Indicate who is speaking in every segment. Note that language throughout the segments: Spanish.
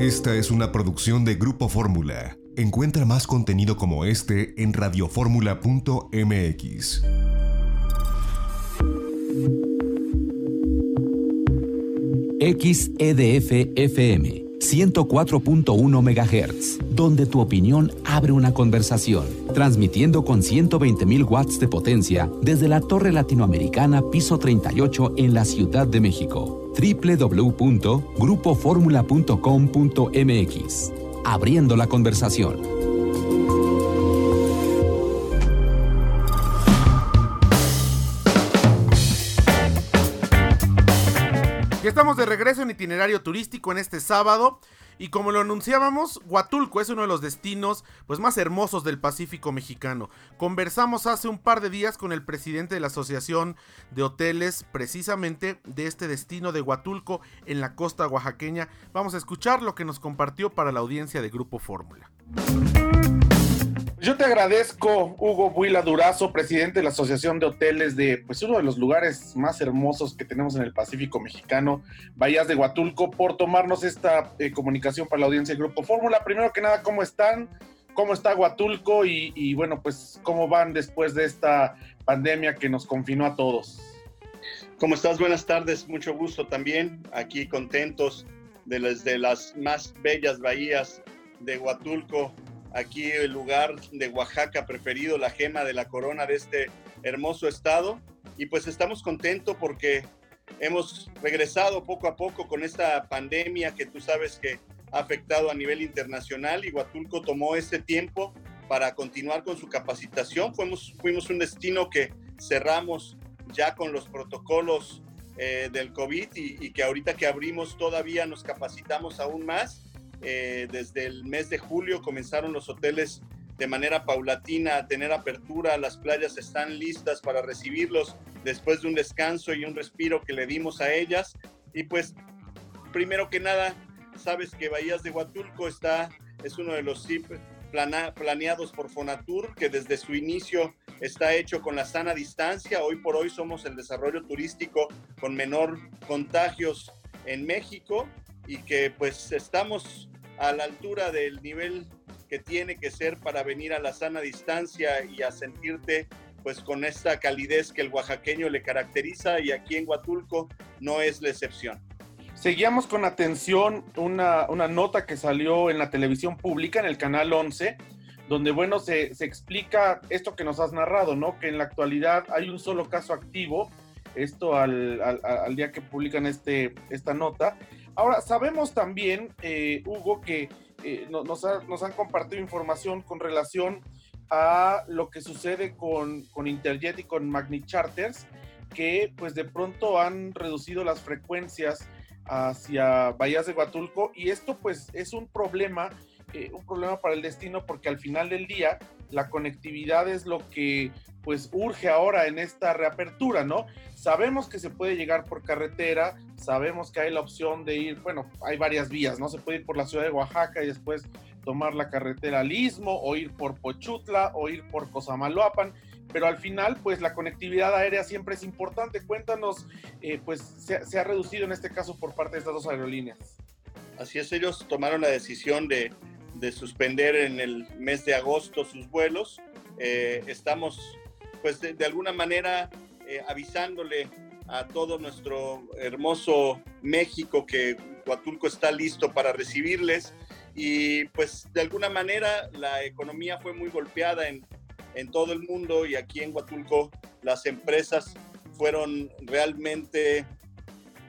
Speaker 1: Esta es una producción de Grupo Fórmula. Encuentra más contenido como este en radioformula.mx.
Speaker 2: XEDF FM 104.1 MHz, donde tu opinión abre una conversación, transmitiendo con 120.000 watts de potencia desde la Torre Latinoamericana Piso 38 en la Ciudad de México. www.grupoformula.com.mx. Abriendo la conversación.
Speaker 3: Regreso en itinerario turístico en este sábado y como lo anunciábamos, Huatulco es uno de los destinos pues más hermosos del Pacífico mexicano. Conversamos hace un par de días con el presidente de la Asociación de Hoteles precisamente de este destino de Huatulco en la costa oaxaqueña. Vamos a escuchar lo que nos compartió para la audiencia de Grupo Fórmula. Yo te agradezco, Hugo Buila Durazo, presidente de la Asociación de Hoteles de pues uno de los lugares más hermosos que tenemos en el Pacífico mexicano, Bahías de Huatulco, por tomarnos esta eh, comunicación para la audiencia del Grupo Fórmula. Primero que nada, ¿cómo están? ¿Cómo está Huatulco? Y, bueno, pues, ¿cómo van después de esta pandemia que nos confinó a todos?
Speaker 4: ¿Cómo estás? Buenas tardes, mucho gusto también. Aquí contentos de las, de las más bellas bahías de Huatulco, aquí el lugar de Oaxaca preferido, la gema de la corona de este hermoso estado. Y pues estamos contentos porque hemos regresado poco a poco con esta pandemia que tú sabes que ha afectado a nivel internacional y Huatulco tomó este tiempo para continuar con su capacitación. Fuimos, fuimos un destino que cerramos ya con los protocolos eh, del COVID y, y que ahorita que abrimos todavía nos capacitamos aún más eh, desde el mes de julio comenzaron los hoteles de manera paulatina a tener apertura, las playas están listas para recibirlos después de un descanso y un respiro que le dimos a ellas. Y pues, primero que nada, sabes que Bahías de Huatulco está, es uno de los SIP planeados por Fonatur, que desde su inicio está hecho con la sana distancia. Hoy por hoy somos el desarrollo turístico con menor contagios en México y que pues estamos a la altura del nivel que tiene que ser para venir a la sana distancia y a sentirte pues con esta calidez que el oaxaqueño le caracteriza y aquí en Huatulco no es la excepción.
Speaker 3: Seguíamos con atención una, una nota que salió en la televisión pública, en el canal 11, donde, bueno, se, se, explica esto que nos has narrado, ¿no? Que en la actualidad hay un solo caso activo, esto al, al, al día que publican este, esta nota, Ahora, sabemos también, eh, Hugo, que eh, nos, han compartido información con relación a lo que sucede con, con Interjet y con Magni Charters, que pues de pronto han reducido las frecuencias hacia Bahías de Huatulco y esto pues es un problema, eh, un problema para el destino porque al final del día la conectividad es lo que pues urge ahora en esta reapertura, ¿no? Sabemos que se puede llegar por carretera, sabemos que hay la opción de ir, bueno, hay varias vías, ¿no? Se puede ir por la ciudad de Oaxaca y después tomar la carretera al Istmo, o ir por Pochutla, o ir por Cosamaloapan, pero al final, pues la conectividad aérea siempre es importante. Cuéntanos, eh, pues se, se, ha reducido en este caso por parte de estas dos aerolíneas.
Speaker 4: Así es, ellos tomaron la decisión de, de suspender en el mes de agosto sus vuelos. Eh, estamos, pues de, alguna manera, eh, avisándole a todo nuestro hermoso México que Huatulco está listo para recibirles. Y pues de alguna manera la economía fue muy golpeada en, en todo el mundo y aquí en Huatulco las empresas fueron realmente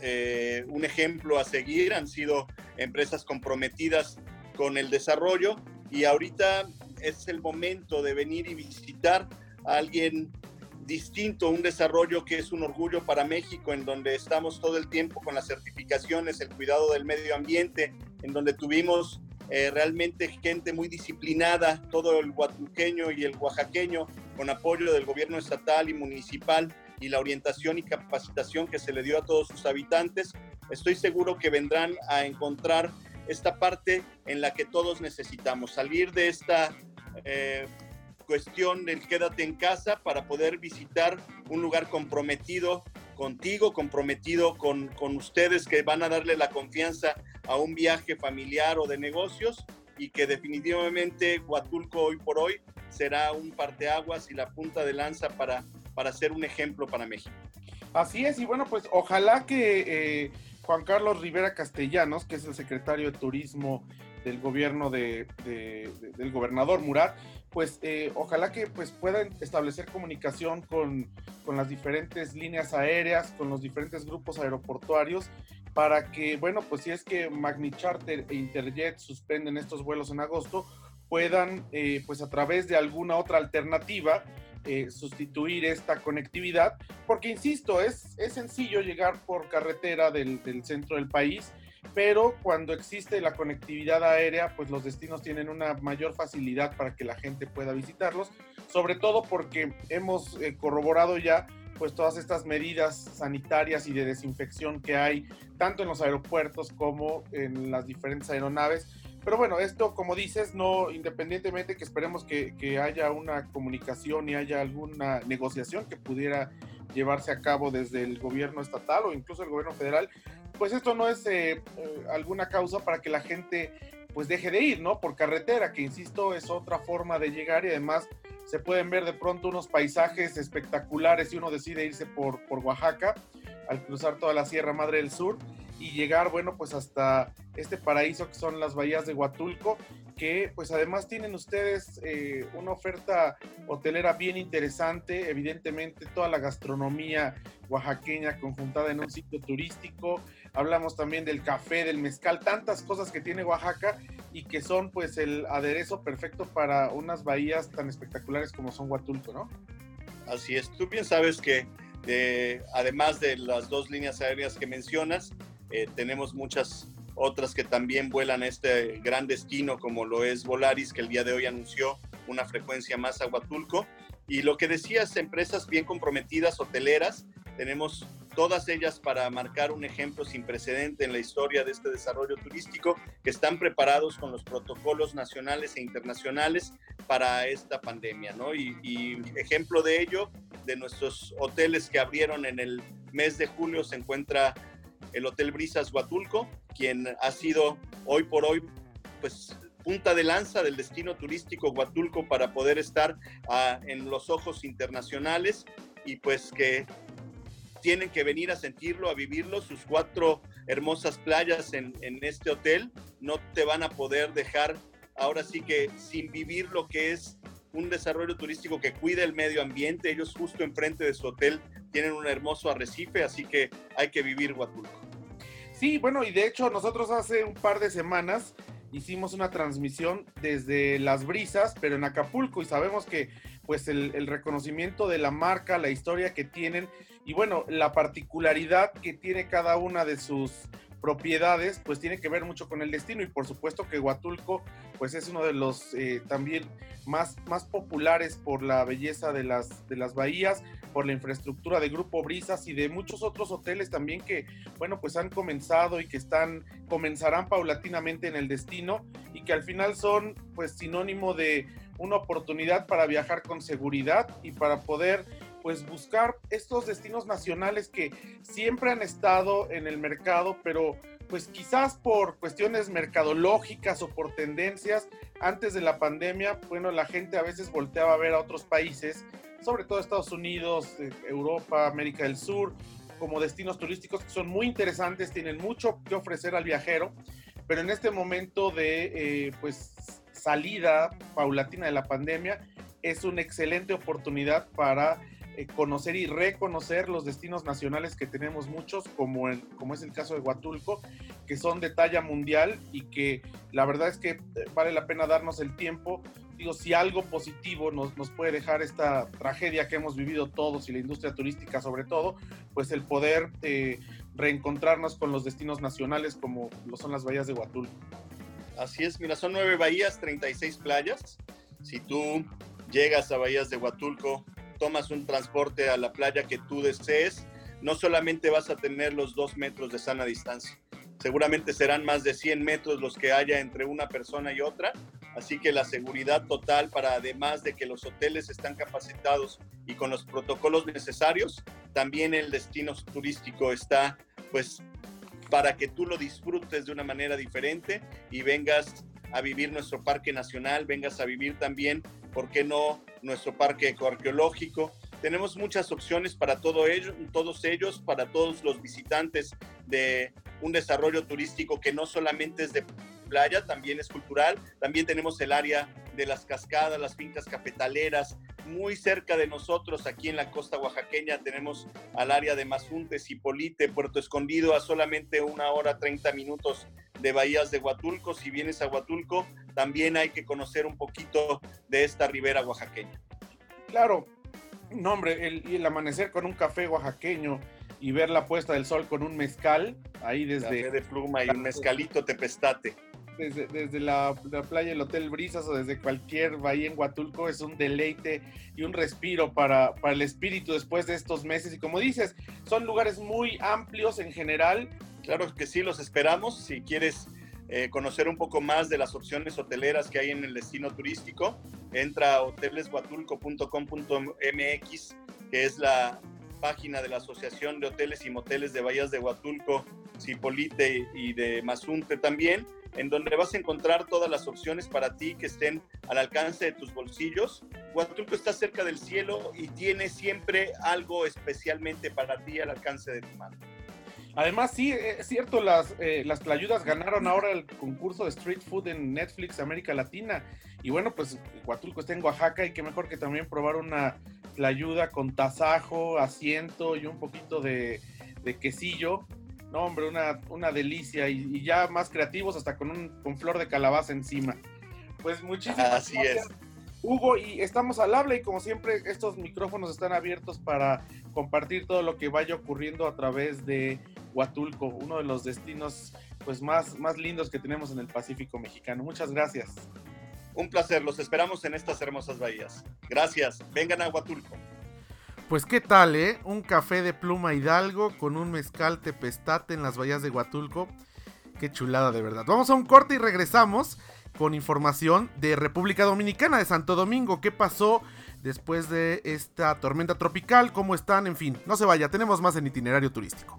Speaker 4: eh, un ejemplo a seguir, han sido empresas comprometidas con el desarrollo y ahorita es el momento de venir y visitar a alguien distinto, un desarrollo que es un orgullo para México, en donde estamos todo el tiempo con las certificaciones, el cuidado del medio ambiente, en donde tuvimos eh, realmente gente muy disciplinada, todo el huatuqueño y el oaxaqueño, con apoyo del gobierno estatal y municipal y la orientación y capacitación que se le dio a todos sus habitantes. Estoy seguro que vendrán a encontrar esta parte en la que todos necesitamos, salir de esta eh, cuestión del quédate en casa para poder visitar un lugar comprometido contigo, comprometido con, con ustedes que van a darle la confianza a un viaje familiar o de negocios y que definitivamente Huatulco hoy por hoy será un parteaguas y la punta de lanza para, para ser un ejemplo para México.
Speaker 3: Así es, y bueno, pues ojalá que eh, Juan Carlos Rivera Castellanos, que es el secretario de Turismo del gobierno de, del gobernador Murat, pues eh, ojalá que pues puedan establecer comunicación con, con, las diferentes líneas aéreas, con los diferentes grupos aeroportuarios, para que, bueno, pues si es que Magni Charter e Interjet suspenden estos vuelos en agosto, puedan, eh, pues a través de alguna otra alternativa, eh, sustituir esta conectividad, porque insisto, es, es sencillo llegar por carretera del, del centro del país pero cuando existe la conectividad aérea, pues los destinos tienen una mayor facilidad para que la gente pueda visitarlos, sobre todo porque hemos eh, corroborado ya pues todas estas medidas sanitarias y de desinfección que hay tanto en los aeropuertos como en las diferentes aeronaves. Pero bueno, esto como dices, no independientemente que esperemos que, que haya una comunicación y haya alguna negociación que pudiera llevarse a cabo desde el gobierno estatal o incluso el gobierno federal, pues esto no es eh, eh, alguna causa para que la gente pues deje de ir, ¿no? Por carretera, que insisto, es otra forma de llegar y además se pueden ver de pronto unos paisajes espectaculares si uno decide irse por, por Oaxaca al cruzar toda la Sierra Madre del Sur y llegar, bueno, pues hasta este paraíso que son las bahías de Huatulco que pues además tienen ustedes eh, una oferta hotelera bien interesante, evidentemente toda la gastronomía oaxaqueña conjuntada en un sitio turístico, hablamos también del café, del mezcal, tantas cosas que tiene Oaxaca y que son pues el aderezo perfecto para unas bahías tan espectaculares como son Huatulco, ¿no?
Speaker 4: Así es, tú bien sabes que eh, además de las dos líneas aéreas que mencionas, eh, tenemos muchas otras que también vuelan a este gran destino como lo es Volaris, que el día de hoy anunció una frecuencia más a Huatulco. Y lo que decías, empresas bien comprometidas, hoteleras, tenemos todas ellas para marcar un ejemplo sin precedente en la historia de este desarrollo turístico, que están preparados con los protocolos nacionales e internacionales para esta pandemia, ¿no? Y, y ejemplo de ello, de nuestros hoteles que abrieron en el mes de julio, se encuentra el Hotel Brisas Huatulco, quien ha sido hoy por hoy, pues punta de lanza del destino turístico Huatulco para poder estar ah, en los ojos internacionales y pues que tienen que venir a sentirlo, a vivirlo, sus cuatro hermosas playas en, en este hotel. No te van a poder dejar ahora sí que sin vivir lo que es un desarrollo turístico que cuida el medio ambiente. Ellos justo enfrente de su hotel tienen un hermoso arrecife, así que hay que vivir Huatulco.
Speaker 3: Sí, bueno, y de hecho nosotros hace un par de semanas hicimos una transmisión desde Las Brisas, pero en Acapulco, y sabemos que pues el, el, reconocimiento de la marca, la historia que tienen y bueno, la particularidad que tiene cada una de sus propiedades, pues tiene que ver mucho con el destino y por supuesto que Huatulco, pues es uno de los eh, también más, más populares por la belleza de las, de las bahías, por la infraestructura de Grupo Brisas y de muchos otros hoteles también que, bueno, pues han comenzado y que están, comenzarán paulatinamente en el destino y que al final son pues sinónimo de una oportunidad para viajar con seguridad y para poder pues buscar estos destinos nacionales que siempre han estado en el mercado, pero pues quizás por cuestiones mercadológicas o por tendencias, antes de la pandemia, bueno, la gente a veces volteaba a ver a otros países, sobre todo Estados Unidos, eh, Europa, América del Sur, como destinos turísticos que son muy interesantes, tienen mucho que ofrecer al viajero, pero en este momento de eh, pues salida paulatina de la pandemia, es una excelente oportunidad para eh, conocer y reconocer los destinos nacionales que tenemos muchos, como, como es el caso de Huatulco, que son de talla mundial y que la verdad es que eh, vale la pena darnos el tiempo. Digo, si algo positivo nos, nos puede dejar esta tragedia que hemos vivido todos y la industria turística sobre todo, pues el poder eh, reencontrarnos con los destinos nacionales como lo son las bahías de Huatulco.
Speaker 4: Así es, mira, son nueve bahías, 36 playas. Si tú llegas a bahías de Huatulco tomas un transporte a la playa que tú desees, no solamente vas a tener los dos metros de sana distancia, seguramente serán más de 100 metros los que haya entre una persona y otra, así que la seguridad total para además de que los hoteles están capacitados y con los protocolos necesarios, también el destino turístico está pues para que tú lo disfrutes de una manera diferente y vengas a vivir nuestro parque nacional, vengas a vivir también, ¿por qué no?, nuestro parque ecoarqueológico. Tenemos muchas opciones para todo ello, todos ellos, para todos los visitantes de un desarrollo turístico que no solamente es de playa, también es cultural. También tenemos el área de las cascadas, las fincas cafetaleras. Muy cerca de nosotros, aquí en la costa oaxaqueña, tenemos al área de Mazunte, Cipolite, Puerto Escondido, a solamente una hora 30 minutos de Bahías de Huatulco. Si vienes a Huatulco, también hay que conocer un poquito de esta ribera oaxaqueña.
Speaker 3: Claro, no hombre, el, el amanecer con un café oaxaqueño y ver la puesta del sol con un mezcal, ahí desde...
Speaker 4: Café de pluma y un mezcalito tepestate
Speaker 3: desde, la, playa del Hotel Brisas o desde cualquier bahía en Huatulco es un deleite y un respiro para, para el espíritu después de estos meses. Y como dices, son lugares muy amplios en general.
Speaker 4: Claro que sí, los esperamos. Si quieres eh, conocer un poco más de las opciones hoteleras que hay en el destino turístico, entra a hoteleshuatulco.com.mx, que es la página de la Asociación de Hoteles y Moteles de Bahías de Huatulco, Cipolite y de Mazunte también en donde vas a encontrar todas las opciones para ti que estén al alcance de tus bolsillos. Huatulco está cerca del cielo y tiene siempre algo especialmente para ti al alcance de tu mano.
Speaker 3: Además, sí, es cierto, las, eh, las playudas ganaron ahora el concurso de Street Food en Netflix América Latina. Y bueno, pues Huatulco está en Oaxaca y qué mejor que también probar una playuda con tasajo, asiento y un poquito de, de quesillo no, hombre, una, una delicia y, ya más creativos hasta con, un, con flor de calabaza encima. Pues muchísimas
Speaker 4: Así gracias. Es.
Speaker 3: Hugo, y estamos al habla y como siempre estos micrófonos están abiertos para compartir todo lo que vaya ocurriendo a través de Huatulco, uno de los destinos pues más, más lindos que tenemos en el Pacífico mexicano. Muchas gracias.
Speaker 4: Un placer, los esperamos en estas hermosas bahías. Gracias, vengan a Huatulco.
Speaker 3: Pues qué tal, ¿eh? Un café de pluma hidalgo con un mezcal tepestate en las bahías de Huatulco. Qué chulada de verdad. Vamos a un corte y regresamos con información de República Dominicana, de Santo Domingo. ¿Qué pasó después de esta tormenta tropical? ¿Cómo están? En fin, no se vaya, tenemos más en itinerario turístico.